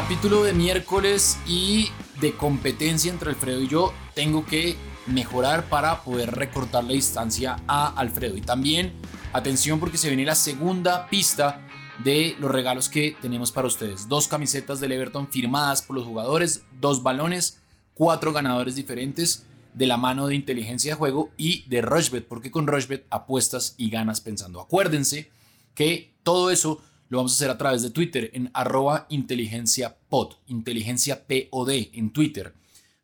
Capítulo de miércoles y de competencia entre Alfredo y yo. Tengo que mejorar para poder recortar la distancia a Alfredo. Y también, atención porque se viene la segunda pista de los regalos que tenemos para ustedes. Dos camisetas del Everton firmadas por los jugadores, dos balones, cuatro ganadores diferentes de la mano de inteligencia de juego y de Rushbet, porque con Rushbet apuestas y ganas pensando. Acuérdense que todo eso lo vamos a hacer a través de Twitter en arroba inteligencia pod, inteligencia en Twitter.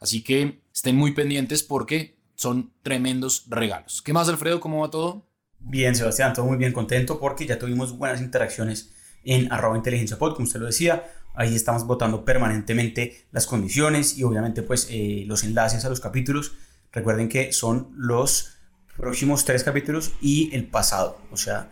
Así que estén muy pendientes porque son tremendos regalos. ¿Qué más, Alfredo? ¿Cómo va todo? Bien, Sebastián, todo muy bien contento porque ya tuvimos buenas interacciones en arroba inteligencia pod, como usted lo decía. Ahí estamos votando permanentemente las condiciones y obviamente pues eh, los enlaces a los capítulos. Recuerden que son los próximos tres capítulos y el pasado, o sea,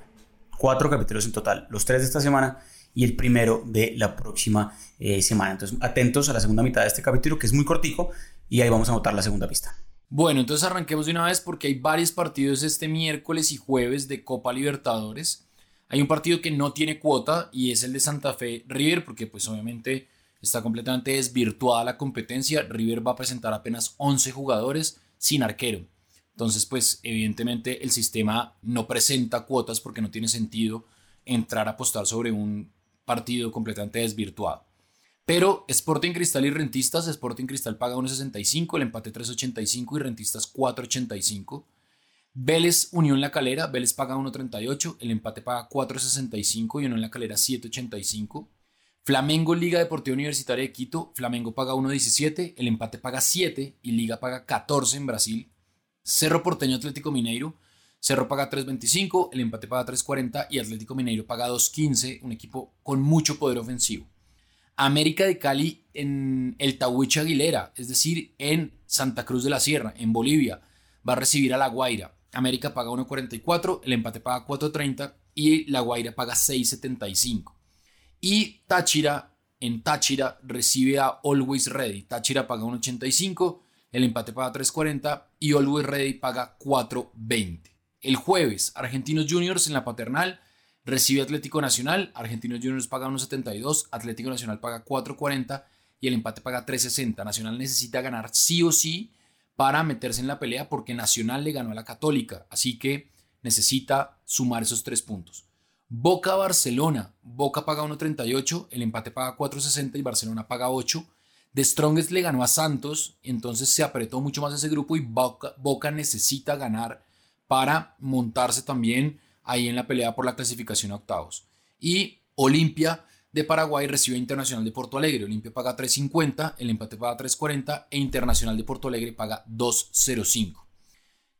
cuatro capítulos en total, los tres de esta semana y el primero de la próxima eh, semana. Entonces, atentos a la segunda mitad de este capítulo, que es muy cortico, y ahí vamos a votar la segunda pista. Bueno, entonces arranquemos de una vez porque hay varios partidos este miércoles y jueves de Copa Libertadores. Hay un partido que no tiene cuota y es el de Santa Fe River, porque pues obviamente está completamente desvirtuada la competencia. River va a presentar apenas 11 jugadores sin arquero. Entonces, pues evidentemente el sistema no presenta cuotas porque no tiene sentido entrar a apostar sobre un partido completamente desvirtuado. Pero Sporting Cristal y Rentistas, Sporting Cristal paga 1.65, el empate 3.85 y Rentistas 4.85. Vélez Unión La Calera, Vélez paga 1.38, el empate paga 4.65 y Unión La Calera 7.85. Flamengo Liga Deportiva Universitaria de Quito, Flamengo paga 1.17, el empate paga 7 y Liga paga 14 en Brasil. Cerro Porteño Atlético Mineiro. Cerro paga 3.25, el empate paga 3.40 y Atlético Mineiro paga 2.15, un equipo con mucho poder ofensivo. América de Cali en el Tahuiche Aguilera, es decir, en Santa Cruz de la Sierra, en Bolivia, va a recibir a La Guaira. América paga 1.44, el empate paga 4.30 y La Guaira paga 6.75. Y Táchira en Táchira recibe a Always Ready. Táchira paga 1.85, el empate paga 3.40 y Always Ready paga 4.20. El jueves, Argentinos Juniors en la paternal recibe Atlético Nacional, Argentinos Juniors paga 1.72, Atlético Nacional paga 4.40 y el empate paga 3.60. Nacional necesita ganar sí o sí para meterse en la pelea porque Nacional le ganó a la Católica, así que necesita sumar esos tres puntos. Boca Barcelona, Boca paga 1.38, el empate paga 4.60 y Barcelona paga 8. The Strongest le ganó a Santos, entonces se apretó mucho más ese grupo y Boca, necesita ganar para montarse también ahí en la pelea por la clasificación a octavos. Y Olimpia de Paraguay recibe Internacional de Porto Alegre. Olimpia paga 3.50, el empate paga 3.40 e Internacional de Porto Alegre paga 2.05.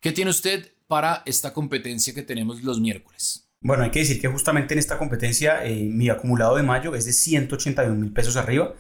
¿Qué tiene usted para esta competencia que tenemos los miércoles? Bueno, hay que decir que justamente en esta competencia eh, mi acumulado de mayo es de 181 mil pesos arriba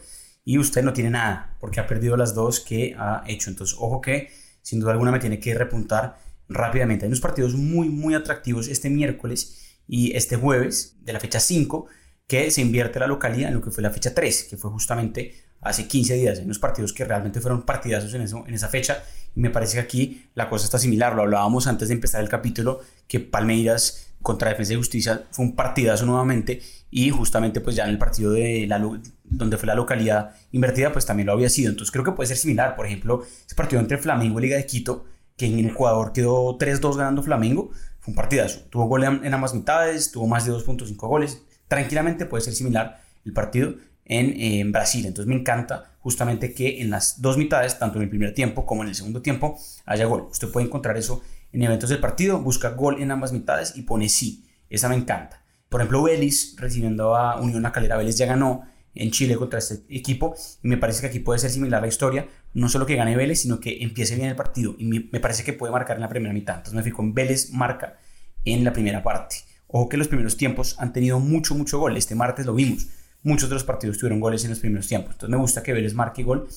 y usted no tiene nada porque ha perdido las dos que ha hecho. Entonces, ojo que sin duda alguna me tiene que repuntar rápidamente. Hay unos partidos muy, muy atractivos este miércoles y este jueves de la fecha 5 que se invierte la localidad en lo que fue la fecha 3, que fue justamente hace 15 días. Hay unos partidos que realmente fueron partidazos en, eso, en esa fecha y me parece que aquí la cosa está similar. Lo hablábamos antes de empezar el capítulo que Palmeiras contra Defensa y Justicia fue un partidazo nuevamente y justamente pues ya en el partido de la, donde fue la localidad invertida pues también lo había sido. Entonces creo que puede ser similar. Por ejemplo, ese partido entre Flamengo y Liga de Quito, que en Ecuador quedó 3-2 ganando Flamengo, fue un partidazo. Tuvo gol en, ambas mitades, tuvo más de 2.5 goles. Tranquilamente puede ser similar el partido en, en, Brasil. Entonces me encanta justamente que en las dos mitades, tanto en el primer tiempo como en el segundo tiempo, haya gol. Usted puede encontrar eso en eventos del partido, busca gol en ambas mitades y pone sí. Esa me encanta. Por ejemplo, Vélez recibiendo a Unión La Calera, Vélez ya ganó en Chile contra este equipo y me parece que aquí puede ser similar la historia, no solo que gane Vélez, sino que empiece bien el partido y me parece que puede marcar en la primera mitad. Entonces me fijo en Vélez marca en la primera parte. Ojo que los primeros tiempos han tenido mucho, mucho gol. Este martes lo vimos. Muchos de los partidos tuvieron goles en los primeros tiempos. Entonces me gusta que Vélez marque gol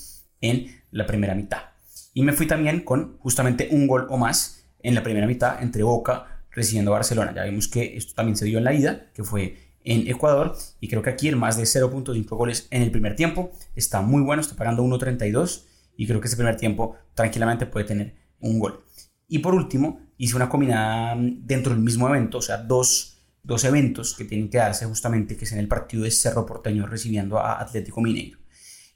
en la primera mitad. Y me fui también con justamente un gol o más en la primera mitad entre Boca recibiendo a Barcelona. Ya vimos que esto también se dio en la ida, que fue en Ecuador, y creo que aquí el más de 0.5 goles en el primer tiempo está muy bueno, está pagando 1.32 y creo que ese primer tiempo tranquilamente puede tener un gol. Y por último, hice una combinada dentro del mismo evento, o sea, dos dos eventos que tienen que darse justamente, que es en el partido de Cerro Porteño recibiendo a Atlético Mineiro.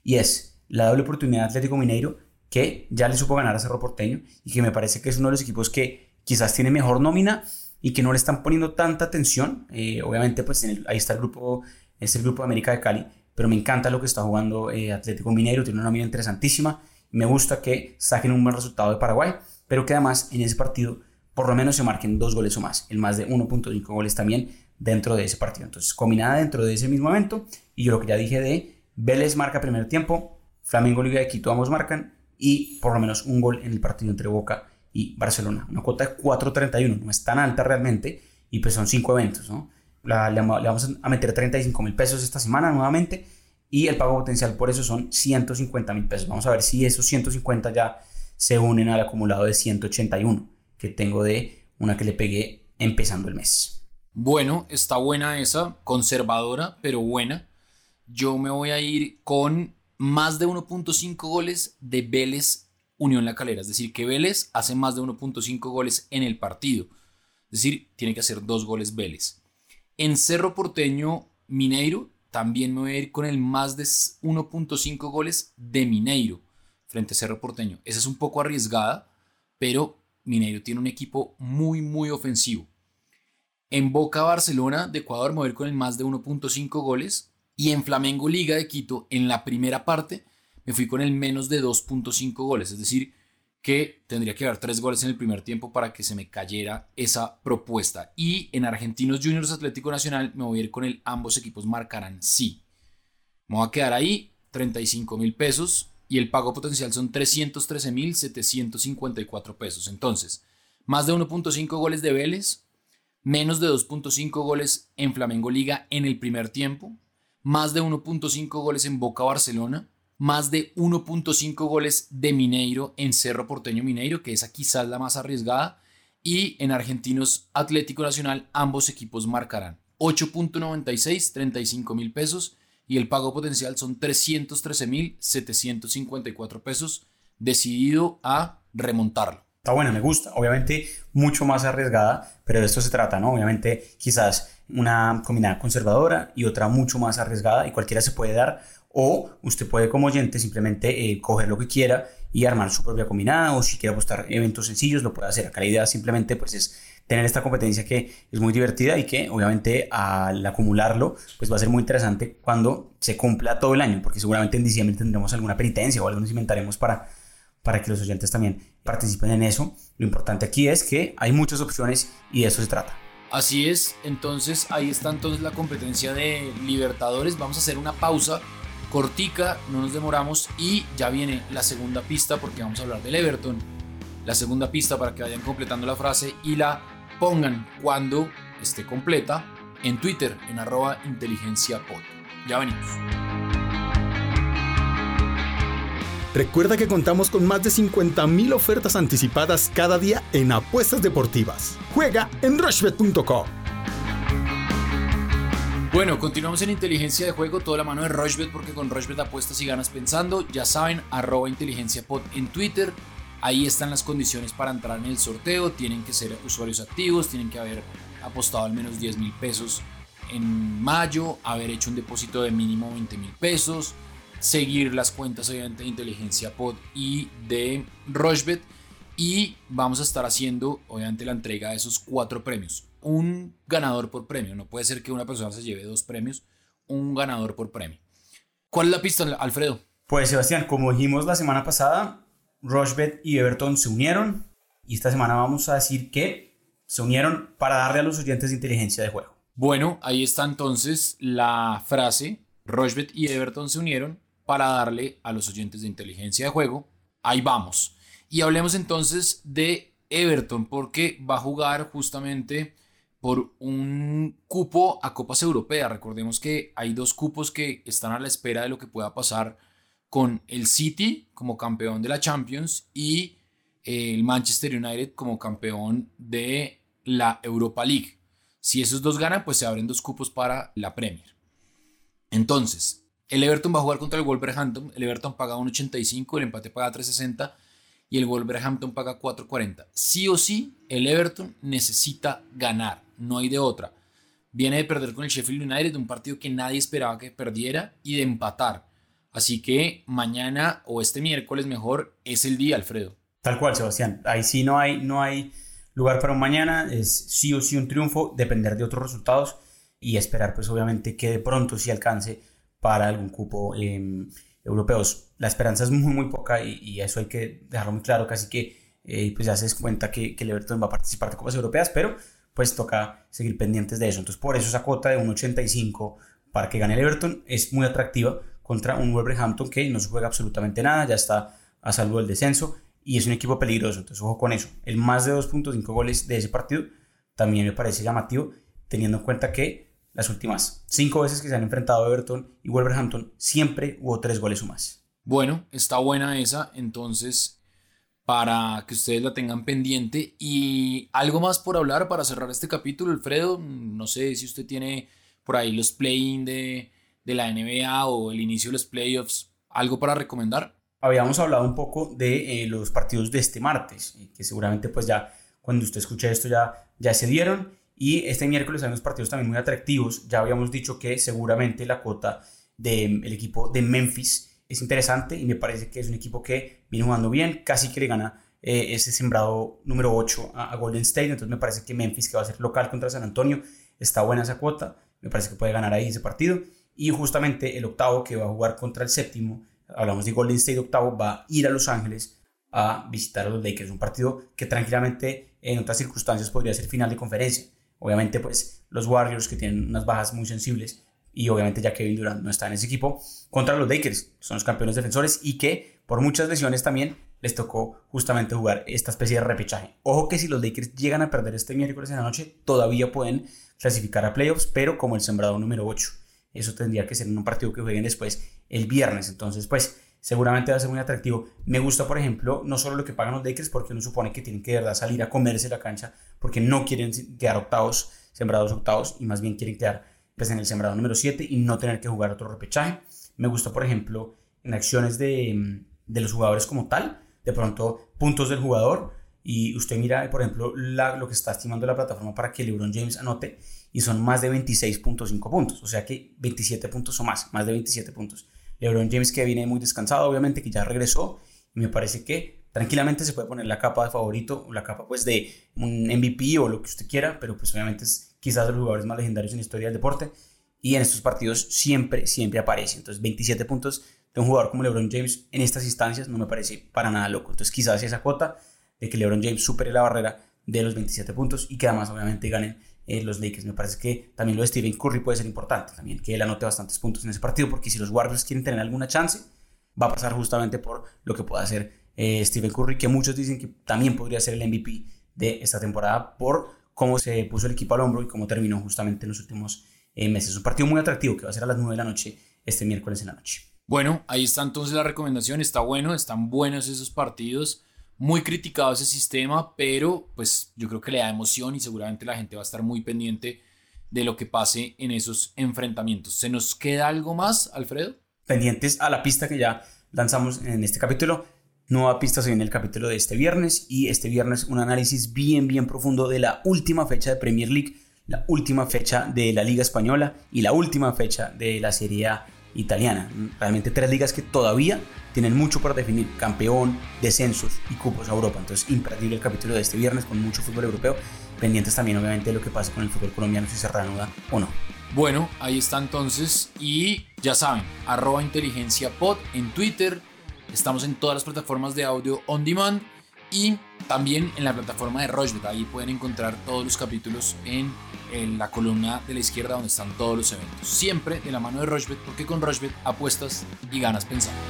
Y es la doble oportunidad de Atlético Mineiro que ya le supo ganar a Cerro Porteño y que me parece que es uno de los equipos que quizás tiene mejor nómina y que no le están poniendo tanta atención. Eh, obviamente, pues ahí está el grupo, es el grupo de América de Cali, pero me encanta lo que está jugando eh, Atlético Mineiro, tiene una nómina interesantísima. Me gusta que saquen un buen resultado de Paraguay, pero que además en ese partido por lo menos se marquen dos goles o más, el más de 1.5 goles también dentro de ese partido. Entonces, combinada dentro de ese mismo evento, y yo lo que ya dije de Vélez marca primer tiempo, Flamengo Liga de Quito ambos marcan, y por lo menos un gol en el partido entre Boca y Barcelona. Una cuota de 4.31, no es tan alta realmente, y pues son cinco eventos, ¿no? le, vamos a meter 35 mil pesos esta semana nuevamente, y el pago potencial por eso son 150 mil pesos. Vamos a ver si esos 150 ya se unen al acumulado de 181 que tengo de una que le pegué empezando el mes. Bueno, está buena esa, conservadora, pero buena. Yo me voy a ir con más de 1.5 goles de Vélez Unión La Calera. Es decir, que Vélez hace más de 1.5 goles en el partido. Es decir, tiene que hacer dos goles Vélez. En Cerro Porteño Mineiro, también me voy a ir con el más de 1.5 goles de Mineiro frente a Cerro Porteño. Esa es un poco arriesgada, pero Mineiro tiene un equipo muy, muy ofensivo. En Boca Barcelona de Ecuador me voy con el más de 1.5 goles. Y en Flamengo Liga de Quito, en la primera parte, me fui con el menos de 2.5 goles. Es decir, que tendría que haber tres goles en el primer tiempo para que se me cayera esa propuesta. Y en Argentinos Juniors Atlético Nacional me voy a ir con el ambos equipos marcarán sí. Me voy a quedar ahí, 35 mil pesos y el pago potencial son 313.754 pesos. Entonces, más de 1.5 goles de Vélez, menos de 2.5 goles en Flamengo Liga en el primer tiempo, más de 1.5 goles en Boca Barcelona, más de 1.5 goles de Mineiro en Cerro Porteño Mineiro, que esa quizás la más arriesgada, y en Argentinos Atlético Nacional ambos equipos marcarán 8.96, 35 mil pesos y el pago potencial son 313.754 pesos, decidido a remontarlo. Está buena, me gusta. Obviamente mucho más arriesgada, pero de esto se trata, ¿no? Obviamente quizás una combinada conservadora y otra mucho más arriesgada y cualquiera se puede dar o usted puede como oyente simplemente eh, coger lo que quiera y armar su propia combinada o si quiere apostar eventos sencillos lo puede hacer. Acá la idea simplemente pues es tener esta competencia que es muy divertida y que obviamente al acumularlo pues va a ser muy interesante cuando se cumpla todo el año, porque seguramente en diciembre tendremos alguna penitencia o algo nos inventaremos para, para que los oyentes también participen en eso. Lo importante aquí es que hay muchas opciones y de eso se trata. Así es, entonces ahí está entonces la competencia de Libertadores. Vamos a hacer una pausa cortica, no nos demoramos y ya viene la segunda pista porque vamos a hablar del Everton. La segunda pista para que vayan completando la frase y la pongan cuando esté completa en Twitter en arroba inteligenciapod. Ya venimos. Recuerda que contamos con más de 50.000 ofertas anticipadas cada día en apuestas deportivas. Juega en rushbet.com. Bueno, continuamos en inteligencia de juego, toda la mano de Rushbet porque con Rushbet apuestas y ganas pensando. Ya saben, arroba inteligenciapod en Twitter, Ahí están las condiciones para entrar en el sorteo. Tienen que ser usuarios activos, tienen que haber apostado al menos 10 mil pesos en mayo, haber hecho un depósito de mínimo 20 mil pesos, seguir las cuentas obviamente de Inteligencia Pod y de Rushbet. Y vamos a estar haciendo obviamente la entrega de esos cuatro premios. Un ganador por premio. No puede ser que una persona se lleve dos premios. Un ganador por premio. ¿Cuál es la pista, Alfredo? Pues Sebastián, como dijimos la semana pasada, Rushbet y Everton se unieron y esta semana vamos a decir que se unieron para darle a los oyentes de inteligencia de juego. Bueno, ahí está entonces la frase. Rushbet y Everton se unieron para darle a los oyentes de inteligencia de juego. Ahí vamos. Y hablemos entonces de Everton porque va a jugar justamente por un cupo a Copas Europeas. Recordemos que hay dos cupos que están a la espera de lo que pueda pasar con el City como campeón de la Champions y el Manchester United como campeón de la Europa League. Si esos dos ganan, pues se abren dos cupos para la Premier. Entonces, el Everton va a jugar contra el Wolverhampton. El Everton paga 1.85, el empate paga 3.60 y el Wolverhampton paga 4.40. Sí o sí, el Everton necesita ganar, no hay de otra. viene de perder con el Sheffield United, un partido que nadie esperaba que perdiera, y de empatar. Así que mañana o este miércoles mejor es el día, Alfredo. Tal cual, Sebastián. Ahí sí no hay, no hay lugar para un mañana, es sí o sí un triunfo, depender de otros resultados y esperar pues obviamente que de pronto sí alcance para algún cupo eh, europeos. La esperanza es muy muy poca y, eso hay que dejarlo muy claro, casi que eh, pues ya se des cuenta que, que el Everton va a participar de copas europeas, pero pues toca seguir pendientes de eso. Entonces por eso esa cuota de 1.85 para que gane el Everton es muy atractiva contra un Wolverhampton que no se juega absolutamente nada, ya está a salvo del descenso y es un equipo peligroso, entonces ojo con eso. El más de 2.5 goles de ese partido también me parece llamativo, teniendo en cuenta que las últimas cinco veces que se han enfrentado Everton y Wolverhampton siempre hubo tres goles o más. Bueno, está buena esa, entonces para que ustedes la tengan pendiente. Y algo más por hablar para cerrar este capítulo, Alfredo. No sé si usted tiene por ahí los play-in de, de la NBA o el inicio de los playoffs. ¿Algo para recomendar? habíamos hablado un poco de eh, los partidos de este martes, eh, que seguramente pues ya cuando usted escuche esto ya, ya se dieron. Y este miércoles hay unos partidos también muy atractivos. Ya habíamos dicho que seguramente la cuota del equipo de Memphis es interesante y me parece que es un equipo que viene jugando bien, casi que le gana eh, ese sembrado número 8 a, a, Golden State. Entonces me parece que Memphis, que va a ser local contra San Antonio, está buena esa cuota. Me parece que puede ganar ahí ese partido. Y justamente el octavo que va a jugar contra el séptimo hablamos de Golden State octavo, va a ir a Los Ángeles a visitar a los Lakers, un partido que tranquilamente en otras circunstancias podría ser final de conferencia. Obviamente, pues los Warriors que tienen unas bajas muy sensibles y obviamente ya Kevin Durant no está en ese equipo, contra los Lakers, son los campeones defensores y que por muchas lesiones también les tocó justamente jugar esta especie de repechaje. Ojo que si los Lakers llegan a perder este miércoles en la noche, todavía pueden clasificar a playoffs, pero como el sembrado número 8. Eso tendría que ser en un partido que jueguen después el viernes. Entonces, pues seguramente va a ser muy atractivo. Me gusta, por ejemplo, no solo lo que pagan los Lakers, porque uno supone que tienen que de verdad salir a comerse la cancha, porque no quieren quedar octavos, sembrados octavos, y más bien quieren quedar pues, en el sembrado número 7 y no tener que jugar otro repechaje. Me gusta, por ejemplo, en acciones de, de los jugadores como tal, de pronto puntos del jugador, y usted mira, por ejemplo, lo que está estimando la plataforma para que LeBron James anote y son más de 26.5 puntos, o sea que 27 puntos o más, más de 27 puntos. LeBron James que viene muy descansado, obviamente que ya regresó me parece que tranquilamente se puede poner la capa de favorito la capa pues de un MVP o lo que usted quiera, pero pues obviamente es quizás de los jugadores más legendarios en la historia del deporte y en estos partidos siempre, siempre aparece. Entonces 27 puntos de un jugador como LeBron James en estas instancias no me parece para nada loco. Entonces quizás esa cuota de que LeBron James supere la barrera de los 27 puntos y que además obviamente ganen eh, los Lakers. Me parece que también lo de Stephen Curry puede ser importante, también que él anote bastantes puntos en ese partido, porque si los Warriors quieren tener alguna chance, va a pasar justamente por lo que pueda hacer eh, Stephen Curry, que muchos dicen que también podría ser el MVP de esta temporada por cómo se puso el equipo al hombro y cómo terminó justamente en los últimos eh, meses. Un partido muy atractivo que va a ser a las 9 de la noche este miércoles en la noche. Bueno, ahí está entonces la recomendación, está bueno, están buenos esos partidos muy criticado ese sistema, pero pues yo creo que le da emoción y seguramente la gente va a estar muy pendiente de lo que pase en esos enfrentamientos. ¿Se nos queda algo más, Alfredo? Pendientes a la pista que ya lanzamos en este capítulo. Nueva pista se viene el capítulo de este viernes y este viernes un análisis bien, bien profundo de la última fecha de Premier League, la última fecha de la Liga Española y la última fecha de la Serie A italiana. Realmente tres ligas que todavía tienen mucho por definir, campeón, descensos y cupos a Europa. Entonces, imperdible el capítulo de este viernes con mucho fútbol europeo, pendientes también obviamente de lo que pasa con el fútbol colombiano, si se reanuda o no. Bueno, ahí está entonces y ya saben, arroba inteligencia pod en Twitter, estamos en todas las plataformas de audio on demand y también en la plataforma de Rochbet. Ahí pueden encontrar todos los capítulos en, en, la columna de la izquierda donde están todos los eventos. Siempre de la mano de Rochbet, porque con Rochbet apuestas y ganas pensando.